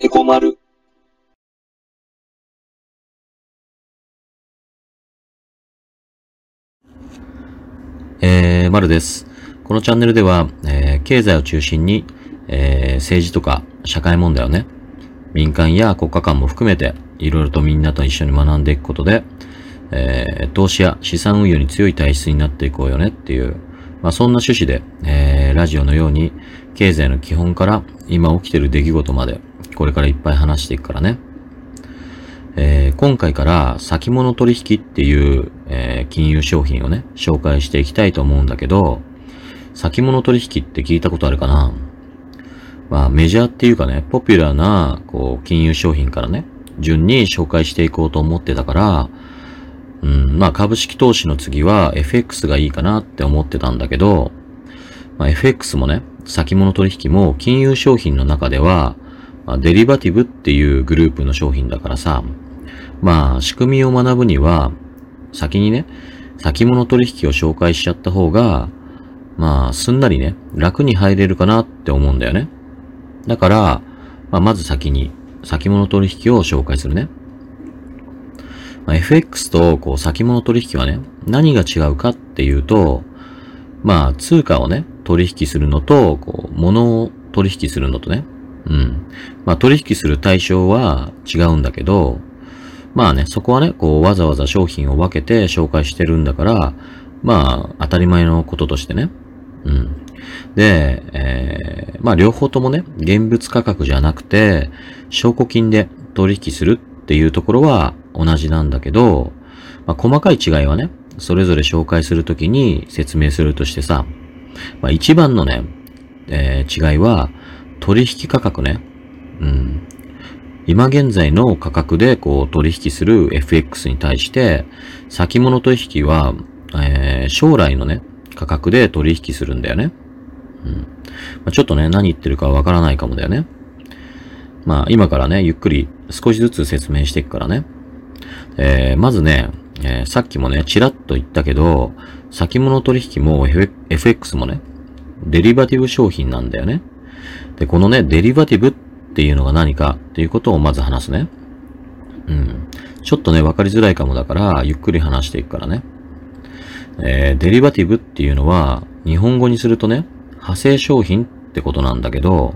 エコマル。えー、まるです。このチャンネルでは、えー経済を中心に、えー政治とか社会問題をね、民間や国家間も含めて、いろいろとみんなと一緒に学んでいくことで、えー投資や資産運用に強い体質になっていこうよねっていう、まあそんな趣旨で、えーラジオのように、経済の基本から今起きている出来事まで、これからいっぱい話していくからね。えー今回から先物取引っていう、えー金融商品をね、紹介していきたいと思うんだけど、先物取引って聞いたことあるかな？まあメジャーっていうかね、ポピュラーな、こう、金融商品からね、順に紹介していこうと思ってたから、うん、まあ株式投資の次は FX がいいかなって思ってたんだけど、まあ FX もね、先物取引も金融商品の中では、まあ、デリバティブっていうグループの商品だからさ、まあ仕組みを学ぶには、先にね、先物取引を紹介しちゃった方が、まあすんなりね、楽に入れるかなって思うんだよね。だから、まあ、まず先に先物取引を紹介するね。まあ、FX とこう先物取引はね、何が違うかっていうと、まあ通貨をね、取引するのと、こう、物を取引するのとね、うん。まあ取引する対象は違うんだけど、まあね、そこはね、こう、わざわざ商品を分けて紹介してるんだから、まあ、当たり前のこととしてね。うん。で、えーまあ両方ともね、現物価格じゃなくて、証拠金で取引するっていうところは同じなんだけど、まあ細かい違いはね、それぞれ紹介するときに説明するとしてさ、まあ一番のね、えー違いは、取引価格ね。うん。今現在の価格でこう取引する FX に対して、先物取引は、えー将来のね、価格で取引するんだよね。うん。まあ、ちょっとね、何言ってるかわからないかもだよね。まあ、今からね、ゆっくり少しずつ説明していくからね。えーまずね、えーさっきもね、ちらっと言ったけど、先物取引も F- FX もね、デリバティブ商品なんだよね。で、このね、デリバティブっていうのが何かっていうことをまず話すね。うん。ちょっとね、わかりづらいかもだから、ゆっくり話していくからね。えーデリバティブっていうのは、日本語にするとね、派生商品ってことなんだけど、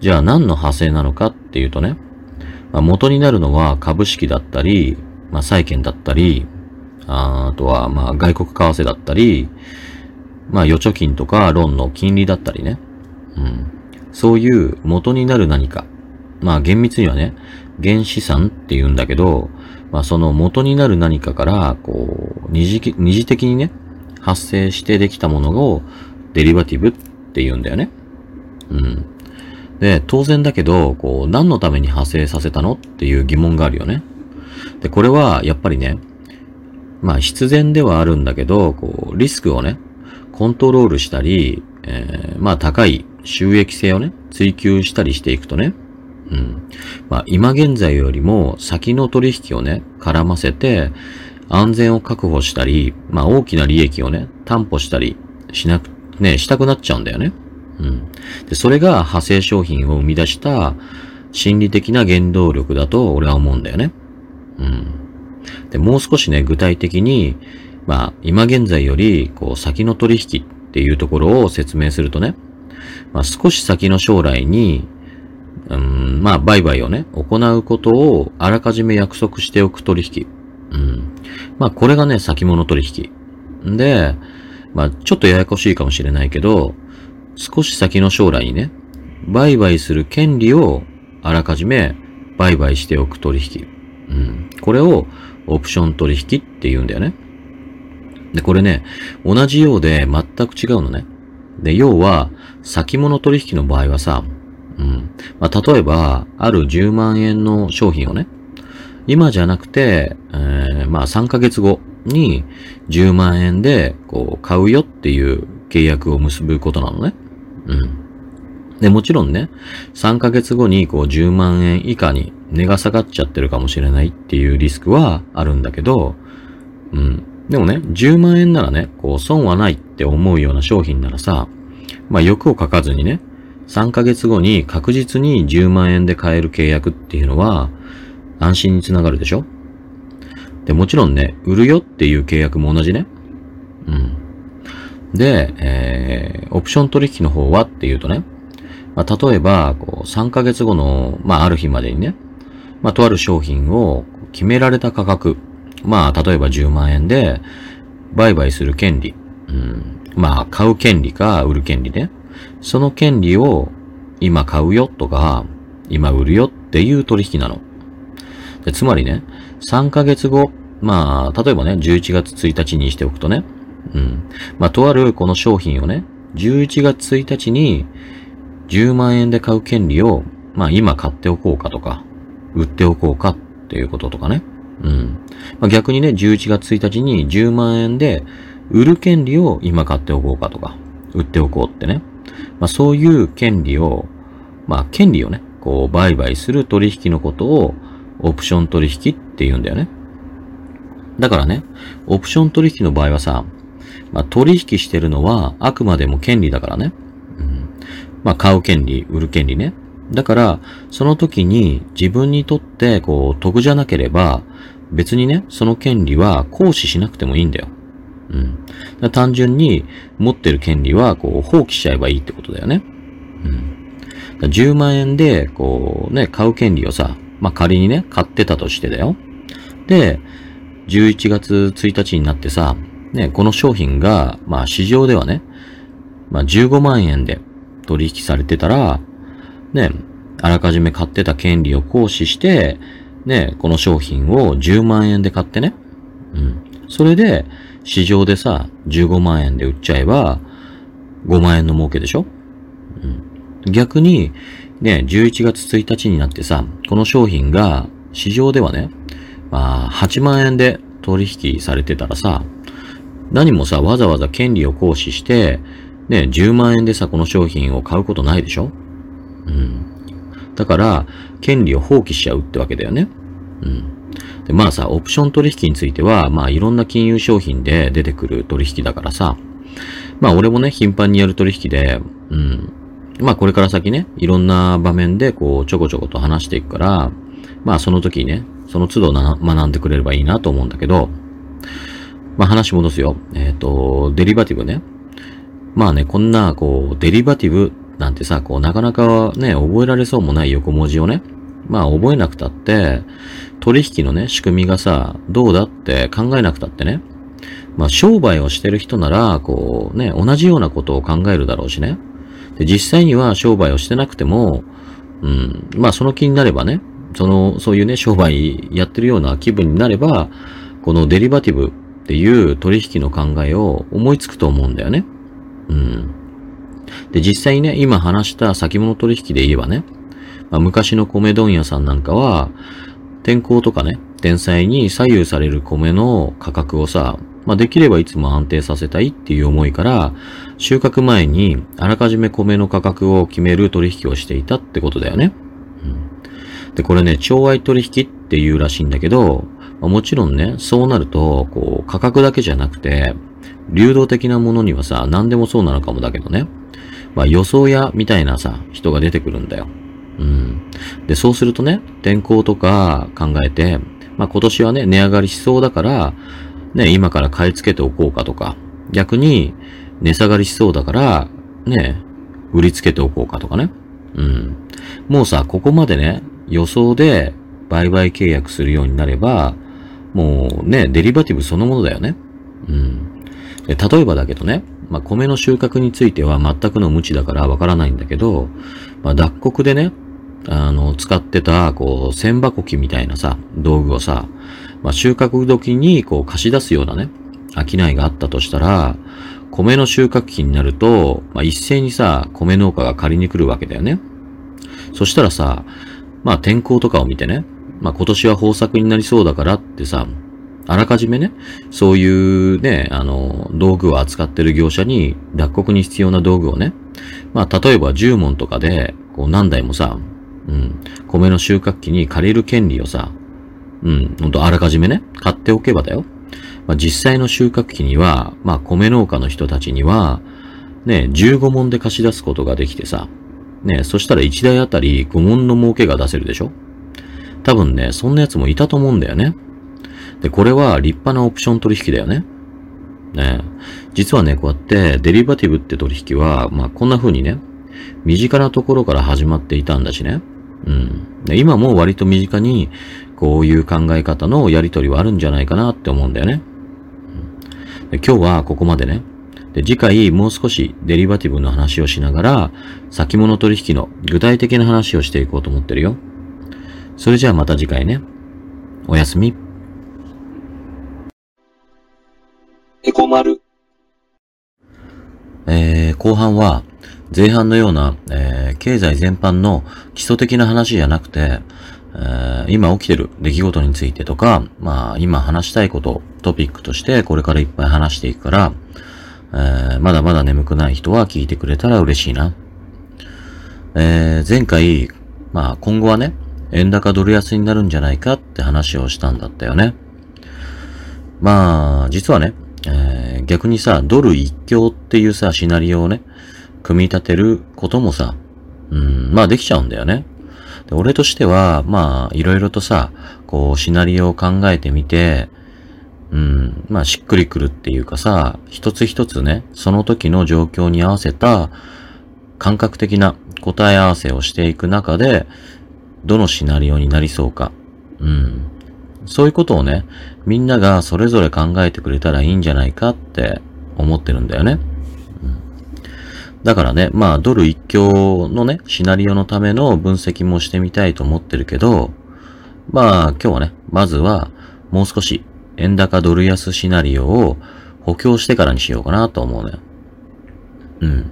じゃあ何の派生なのかっていうとね、まあ、元になるのは株式だったり、まあ、債券だったり、ああとは、ま、外国為替だったり、まあ、預貯金とかローンの金利だったりね。うん。そういう元になる何か。まあ、厳密にはね、原資産って言うんだけど、まあ、その元になる何かから、こう、二次二次的にね、発生してできたものをデリバティブって言うんだよね。うん。で、当然だけど、こう、何のために派生させたのっていう疑問があるよね。で、これは、やっぱりね、まあ、必然ではあるんだけど、こう、リスクをね、コントロールしたり、えーまあ、高い収益性をね、追求したりしていくとね、うん。まあ、今現在よりも先の取引をね、絡ませて、安全を確保したり、まあ、大きな利益をね、担保したりしなく、ね、したくなっちゃうんだよね。うん。で、それが派生商品を生み出した心理的な原動力だと俺は思うんだよね。うん。で、もう少しね、具体的に、まあ、今現在より、こう、先の取引っていうところを説明するとね、まあ、少し先の将来に、うん、まあ、売買をね、行うことをあらかじめ約束しておく取引。うん。まあ、これがね、先物取引。で、まあ、ちょっとややこしいかもしれないけど、少し先の将来にね、売買する権利をあらかじめ売買しておく取引。うん。これをオプション取引って言うんだよね。で、これね、同じようで全く違うのね。で、要は、先物取引の場合はさ、うん。まあ、例えば、ある10万円の商品をね、今じゃなくて、えーまあ、3ヶ月後に10万円で、こう、買うよっていう契約を結ぶことなのね。うん。で、もちろんね、3ヶ月後にこう10万円以下に値が下がっちゃってるかもしれないっていうリスクはあるんだけど、うん。でもね、10万円ならね、こう損はないって思うような商品ならさ、まあ欲をかかずにね、3ヶ月後に確実に10万円で買える契約っていうのは安心につながるでしょ？で、もちろんね、売るよっていう契約も同じね。うん。で、えー、オプション取引の方はっていうとね、まあ、例えば、こう、3ヶ月後の、まあ、ある日までにね、まあ、とある商品を決められた価格、まあ、例えば10万円で、売買する権利、うん、まあ、買う権利か売る権利ね。その権利を今買うよとか、今売るよっていう取引なの。でつまりね、3ヶ月後、まあ、例えばね、11月1日にしておくとね、うん。まあ、とあるこの商品をね、11月1日に10万円で買う権利を、まあ今買っておこうかとか、売っておこうかっていうこととかね。うん。まあ、逆にね、11月1日に10万円で売る権利を今買っておこうかとか、売っておこうってね。まあそういう権利を、まあ権利をね、こう売買する取引のことをオプション取引って言うんだよね。だからね、オプション取引の場合はさ、まあ取引してるのはあくまでも権利だからね。うん、まあ買う権利、売る権利ね。だから、その時に自分にとってこう得じゃなければ、別にね、その権利は行使しなくてもいいんだよ。うん。単純に持ってる権利はこう放棄しちゃえばいいってことだよね。うん。10万円でこうね、買う権利をさ、まあ、仮にね、買ってたとしてだよ。で、11月1日になってさ、ね、この商品が、まあ市場ではね、まあ15万円で取引されてたら、ね、あらかじめ買ってた権利を行使して、ね、この商品を10万円で買ってね。うん。それで、市場でさ、15万円で売っちゃえば、5万円の儲けでしょうん。逆に、ね、11月1日になってさ、この商品が市場ではね、まあ、8万円で取引されてたらさ、何もさ、わざわざ権利を行使して、ね、10万円でさ、この商品を買うことないでしょ。だから、権利を放棄しちゃうってわけだよね。うん。で、まあさ、オプション取引については、まあいろんな金融商品で出てくる取引だからさ、まあ俺もね、頻繁にやる取引で、うん。まあこれから先ね、いろんな場面でこう、ちょこちょこと話していくから、まあその時にね、その都度な学んでくれればいいなと思うんだけど、まあ話戻すよ。えっ、ー、と、デリバティブね。まあね、こんな、こう、デリバティブなんてさ、こう、なかなかね、覚えられそうもない横文字をね、まあ覚えなくたって、取引のね、仕組みがさ、どうだって考えなくたってね、まあ商売をしてる人なら、こうね、同じようなことを考えるだろうしね。で、実際には商売をしてなくても、うん、まあその気になればね、その、そういうね、商売やってるような気分になれば、このデリバティブっていう取引の考えを思いつくと思うんだよね。うん。で、実際ね、今話した先物取引で言えばね、まあ、昔の米問屋さんなんかは、天候とかね、天災に左右される米の価格をさ、まあ、できればいつも安定させたいっていう思いから、収穫前にあらかじめ米の価格を決める取引をしていたってことだよね。うん、で、これね、調愛取引っていうらしいんだけど、まあ、もちろんね、そうなると、こう、価格だけじゃなくて、流動的なものにはさ、何でもそうなのかもだけどね。まあ予想屋みたいなさ、人が出てくるんだよ。うん。で、そうするとね、天候とか考えて、まあ今年はね、値上がりしそうだから、ね、今から買い付けておこうかとか、逆に値下がりしそうだから、ね、売りつけておこうかとかね。うん。もうさ、ここまでね、予想で売買契約するようになれば、もうね、デリバティブそのものだよね。うん。で例えばだけどね、まあ、米の収穫については全くの無知だからわからないんだけど、まあ、脱穀でね、あの、使ってた、こう、千箱機みたいなさ、道具をさ、まあ、収穫時に、こう、貸し出すようなね、商いがあったとしたら、米の収穫期になると、まあ、一斉にさ、米農家が借りに来るわけだよね。そしたらさ、まあ、天候とかを見てね、まあ、今年は豊作になりそうだからってさ、あらかじめね、そういうね、あの、道具を扱ってる業者に、脱穀に必要な道具をね、まあ、例えば10問とかで、こう何台もさ、うん、米の収穫機に借りる権利をさ、うん、ほんとあらかじめね、買っておけばだよ。まあ、実際の収穫機には、まあ、米農家の人たちには、ね、15問で貸し出すことができてさ、ね、そしたら1台あたり5問の儲けが出せるでしょ多分ね、そんなやつもいたと思うんだよね。で、これは立派なオプション取引だよね。ね実はね、こうやってデリバティブって取引は、まあこんな風にね、身近なところから始まっていたんだしね。うん。で今も割と身近に、こういう考え方のやりとりはあるんじゃないかなって思うんだよね。で今日はここまでね。で、次回もう少しデリバティブの話をしながら、先物取引の具体的な話をしていこうと思ってるよ。それじゃあまた次回ね。おやすみ。えー、後半は、前半のような、えー、経済全般の基礎的な話じゃなくて、えー、今起きてる出来事についてとか、まあ今話したいことトピックとしてこれからいっぱい話していくから、えー、まだまだ眠くない人は聞いてくれたら嬉しいな。えー、前回、まあ今後はね、円高ドル安になるんじゃないかって話をしたんだったよね。まあ、実はね、逆にさ、ドル一強っていうさ、シナリオをね、組み立てることもさ、うん、まあできちゃうんだよね。で俺としては、まあ、いろいろとさ、こう、シナリオを考えてみて、うん、まあ、しっくりくるっていうかさ、一つ一つね、その時の状況に合わせた感覚的な答え合わせをしていく中で、どのシナリオになりそうか。うん。そういうことをね、みんながそれぞれ考えてくれたらいいんじゃないかって思ってるんだよね。うん、だからね、まあ、ドル一強のね、シナリオのための分析もしてみたいと思ってるけど、まあ、今日はね、まずは、もう少し円高ドル安シナリオを補強してからにしようかなと思うのよ。うん。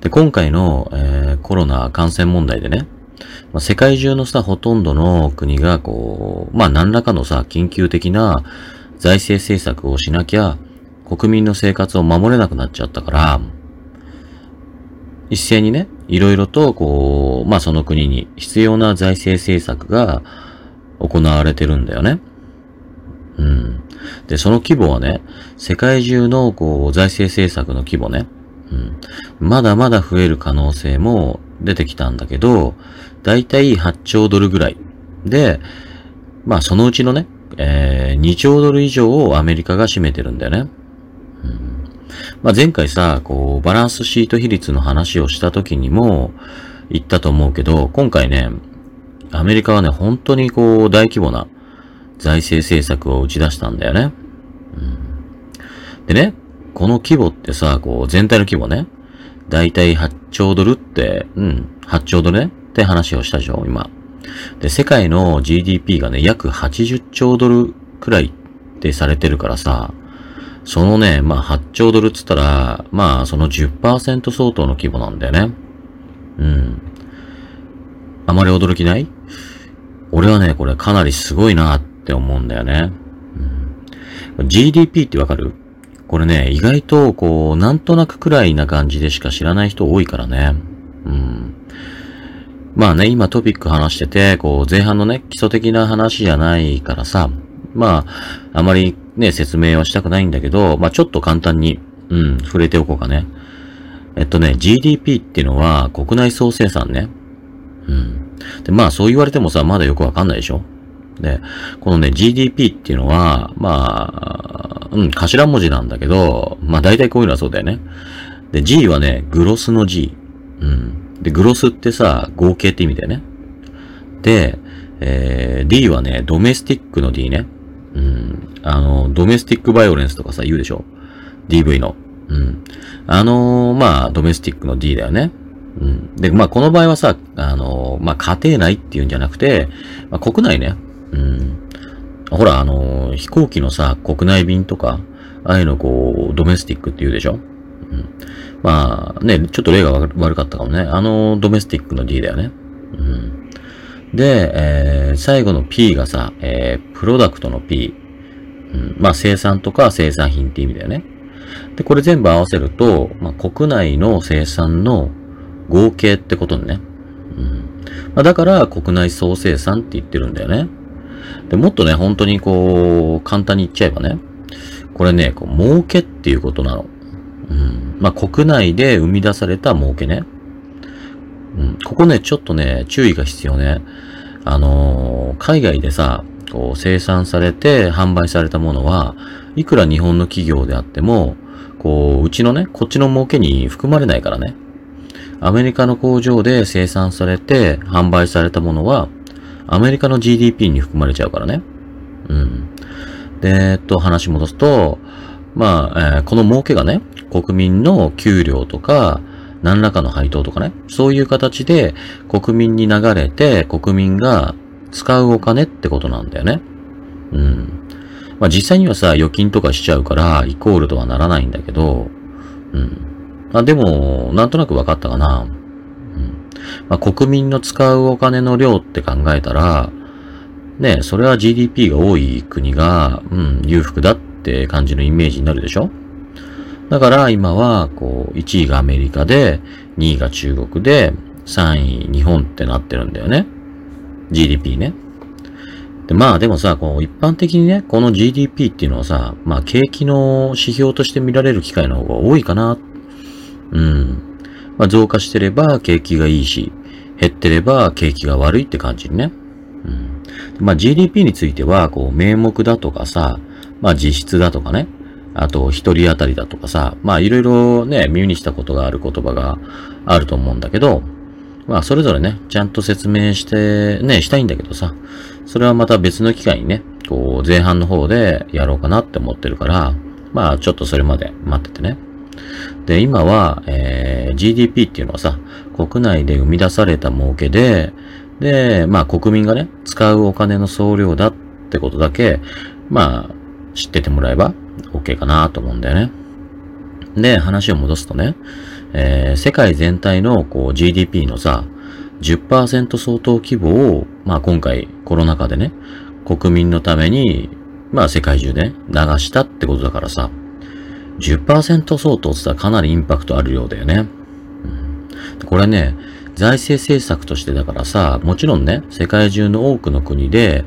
で、今回の、えー、コロナ感染問題でね、まあ、世界中のさ、ほとんどの国が、こう、まあ、何らかのさ、緊急的な財政政策をしなきゃ、国民の生活を守れなくなっちゃったから、一斉にね、いろいろと、こう、まあ、その国に必要な財政政策が行われてるんだよね。うん。で、その規模はね、世界中のこう財政政策の規模ね、うん、まだまだ増える可能性も出てきたんだけど、だいたい8兆ドルぐらい。で、まあそのうちのね、えー、2兆ドル以上をアメリカが占めてるんだよね。うんまあ、前回さ、こう、バランスシート比率の話をした時にも言ったと思うけど、今回ね、アメリカはね、本当にこう、大規模な財政政策を打ち出したんだよね。うん、でね、この規模ってさ、こう、全体の規模ね、だいたい8兆ドルって、うん、8兆ドルねって話をしたでしょ、今。で、世界の GDP がね、約80兆ドルくらいってされてるからさ、そのね、まあ8兆ドルっつったら、まあその10%相当の規模なんだよね。うん。あまり驚きない？俺はね、これかなりすごいなって思うんだよね。うん、GDP ってわかる？これね、意外と、こう、なんとなくくらいな感じでしか知らない人多いからね。うん。まあね、今トピック話してて、こう、前半のね、基礎的な話じゃないからさ、まあ、あまりね、説明はしたくないんだけど、まあちょっと簡単に、うん、触れておこうかね。えっとね、GDP っていうのは国内総生産ね。うん。で、まあそう言われてもさ、まだよくわかんないでしょで、このね、GDP っていうのは、まあ、うん、頭文字なんだけど、まあ大体こういうのはそうだよね。で、G はね、グロスの G。うん。で、グロスってさ、合計って意味だよね。で、えー、D はね、ドメスティックの D ね。うん。あの、ドメスティックバイオレンスとかさ、言うでしょ ?DV の。うん。あのー、まあ、ドメスティックの D だよね。うん。で、まあ、この場合はさ、あのー、まあ、家庭内っていうんじゃなくて、まあ、国内ね。うん。ほら、あのー、飛行機のさ、国内便とか、ああいうのこう、ドメスティックって言うでしょまあ、ね、ちょっと例が悪かったかもね。あの、ドメスティックの D だよね。うん。で、えー、最後の P がさ、えー、プロダクトの P。うん、まあ、生産とか生産品って意味だよね。で、これ全部合わせると、まあ、国内の生産の合計ってことね。うん。まあ、だから、国内総生産って言ってるんだよね。で、もっとね、本当にこう、簡単に言っちゃえばね、これね、こう儲けっていうことなの。うん。まあ、国内で生み出された儲けね。うん。ここね、ちょっとね、注意が必要ね。あのー海外でさ、こう、生産されて販売されたものは、いくら日本の企業であっても、こう、うちのね、こっちの儲けに含まれないからね。アメリカの工場で生産されて販売されたものは、アメリカの GDP に含まれちゃうからね。うん。で、えっと、話戻すと、まあ、えーこの儲けがね、国民の給料とか、何らかの配当とかね、そういう形で国民に流れて、国民が使うお金ってことなんだよね。うん。まあ実際にはさ、預金とかしちゃうから、イコールとはならないんだけど、うん。まあでも、なんとなく分かったかな。うん。まあ国民の使うお金の量って考えたら、ね、それは GDP が多い国が、うん、裕福だってって感じのイメージになるでしょ？だから今は、こう、1位がアメリカで、2位が中国で、3位日本ってなってるんだよね。GDP ね。で、まあでもさ、こう一般的にね、この GDP っていうのはさ、まあ景気の指標として見られる機会の方が多いかな。うん。まあ増加してれば景気がいいし、減ってれば景気が悪いって感じにね。うん。まあ GDP については、こう名目だとかさ、まあ実質だとかね。あと、一人当たりだとかさ、まあいろいろね、耳にしたことがある言葉があると思うんだけど、まあそれぞれね、ちゃんと説明して、ね、したいんだけどさ、それはまた別の機会にね、こう前半の方でやろうかなって思ってるから、まあちょっとそれまで待っててね。で、今は、えー GDP っていうのはさ、国内で生み出された儲けで、で、まあ国民がね、使うお金の総量だってことだけ、まあ知っててもらえば OK かなと思うんだよね。で、話を戻すとね、えー世界全体のこう GDP のさ、10%相当規模を、まあ今回コロナ禍でね、国民のために、まあ世界中で、流したってことだからさ、10%相当って言ったらかなりインパクトあるようだよね。うん、これね、財政政策としてだからさ、もちろんね、世界中の多くの国で、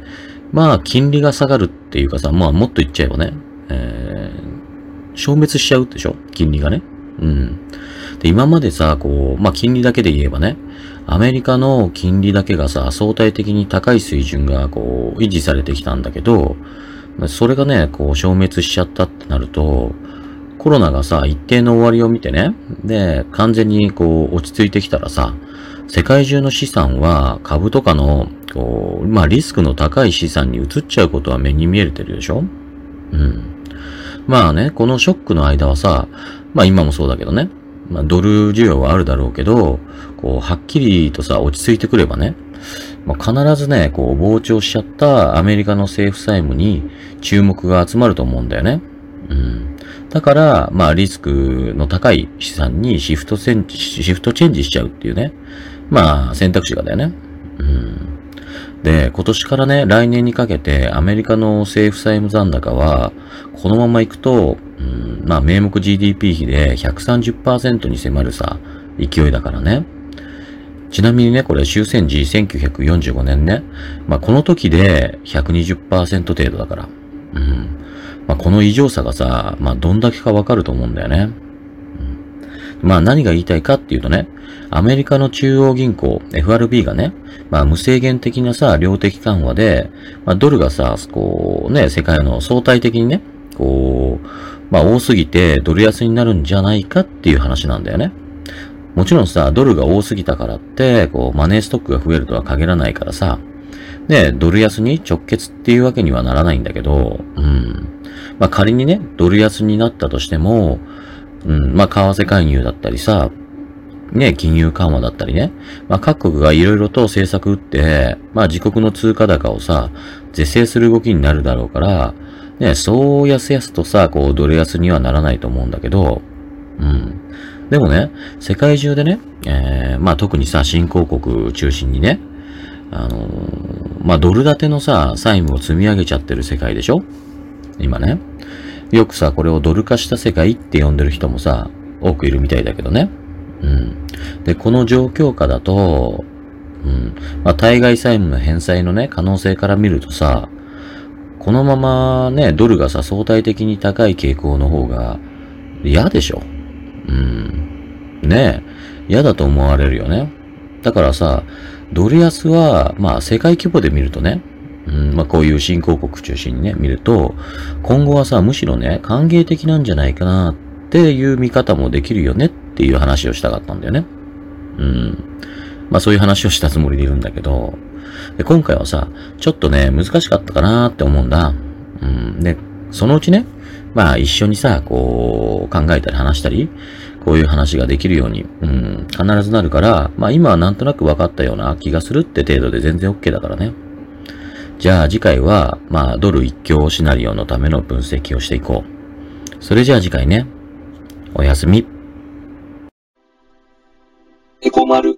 まあ金利が下がるっていうかさ、まあもっと言っちゃえばね、えー消滅しちゃうでしょ？金利がね。うん。で、今までさ、こう、まあ金利だけで言えばね、アメリカの金利だけがさ、相対的に高い水準がこう、維持されてきたんだけど、それがね、こう、消滅しちゃったってなると、コロナがさ、一定の終わりを見てね、で、完全にこう、落ち着いてきたらさ、世界中の資産は株とかの、こう、まあリスクの高い資産に移っちゃうことは目に見えてるでしょ？うん。まあね、このショックの間はさ、まあ今もそうだけどね、まあドル需要はあるだろうけど、こう、はっきりとさ、落ち着いてくればね、まあ、必ずね、こう、膨張しちゃったアメリカの政府債務に注目が集まると思うんだよね。うん。だから、まあ、リスクの高い資産にシフトセンシフトチェンジしちゃうっていうね。まあ、選択肢がだよね。うん。で、今年からね、来年にかけてアメリカの政府債務残高は、このまま行くと、うん、まあ、名目 GDP 比で130%に迫るさ、勢いだからね。ちなみにね、これ終戦時1945年ね。まあ、この時で120%程度だから。うん。まあ、この異常さがさ、まあ、どんだけかわかると思うんだよね。まあ、何が言いたいかっていうとね、アメリカの中央銀行、FRB がね、まあ、無制限的なさ、量的緩和で、まあ、ドルがさ、こうね、世界の相対的にね、こう、まあ、多すぎてドル安になるんじゃないかっていう話なんだよね。もちろんさ、ドルが多すぎたからって、こう、マネーストックが増えるとは限らないからさ、ね、ドル安に直結っていうわけにはならないんだけど、うん。まあ、仮にね、ドル安になったとしても、うん、まあ、為替介入だったりさ、ね、金融緩和だったりね、まあ、各国がいろいろと政策打って、まあ、自国の通貨高をさ、是正する動きになるだろうから、ね、そうやすやすとさ、こう、ドル安にはならないと思うんだけど、うん。でもね、世界中でね、えー、まあ特にさ、新興国中心にね、あのーまあドル建てのさ、債務を積み上げちゃってる世界でしょ？今ね。よくさ、これをドル化した世界って呼んでる人もさ、多くいるみたいだけどね。うん。で、この状況下だと、うん。まあ対外債務の返済のね、可能性から見るとさ、このままね、ドルがさ、相対的に高い傾向の方が嫌でしょうん。ねえ、嫌だと思われるよね。だからさ、ドル安は、まあ世界規模で見るとね、うん、まあこういう新興国中心にね、見ると、今後はさ、むしろね、歓迎的なんじゃないかなっていう見方もできるよねっていう話をしたかったんだよね。うん。まあそういう話をしたつもりでいるんだけど、で今回はさ、ちょっとね、難しかったかなって思うんだ。うん。で、そのうちね、まあ一緒にさ、こう、考えたり話したり、こういう話ができるように、うん、必ずなるから、まあ今はなんとなく分かったような気がするって程度で全然 OK だからね。じゃあ次回は、まあ、ドル一強シナリオのための分析をしていこう。それじゃあ次回ね。おやすみ。エコマル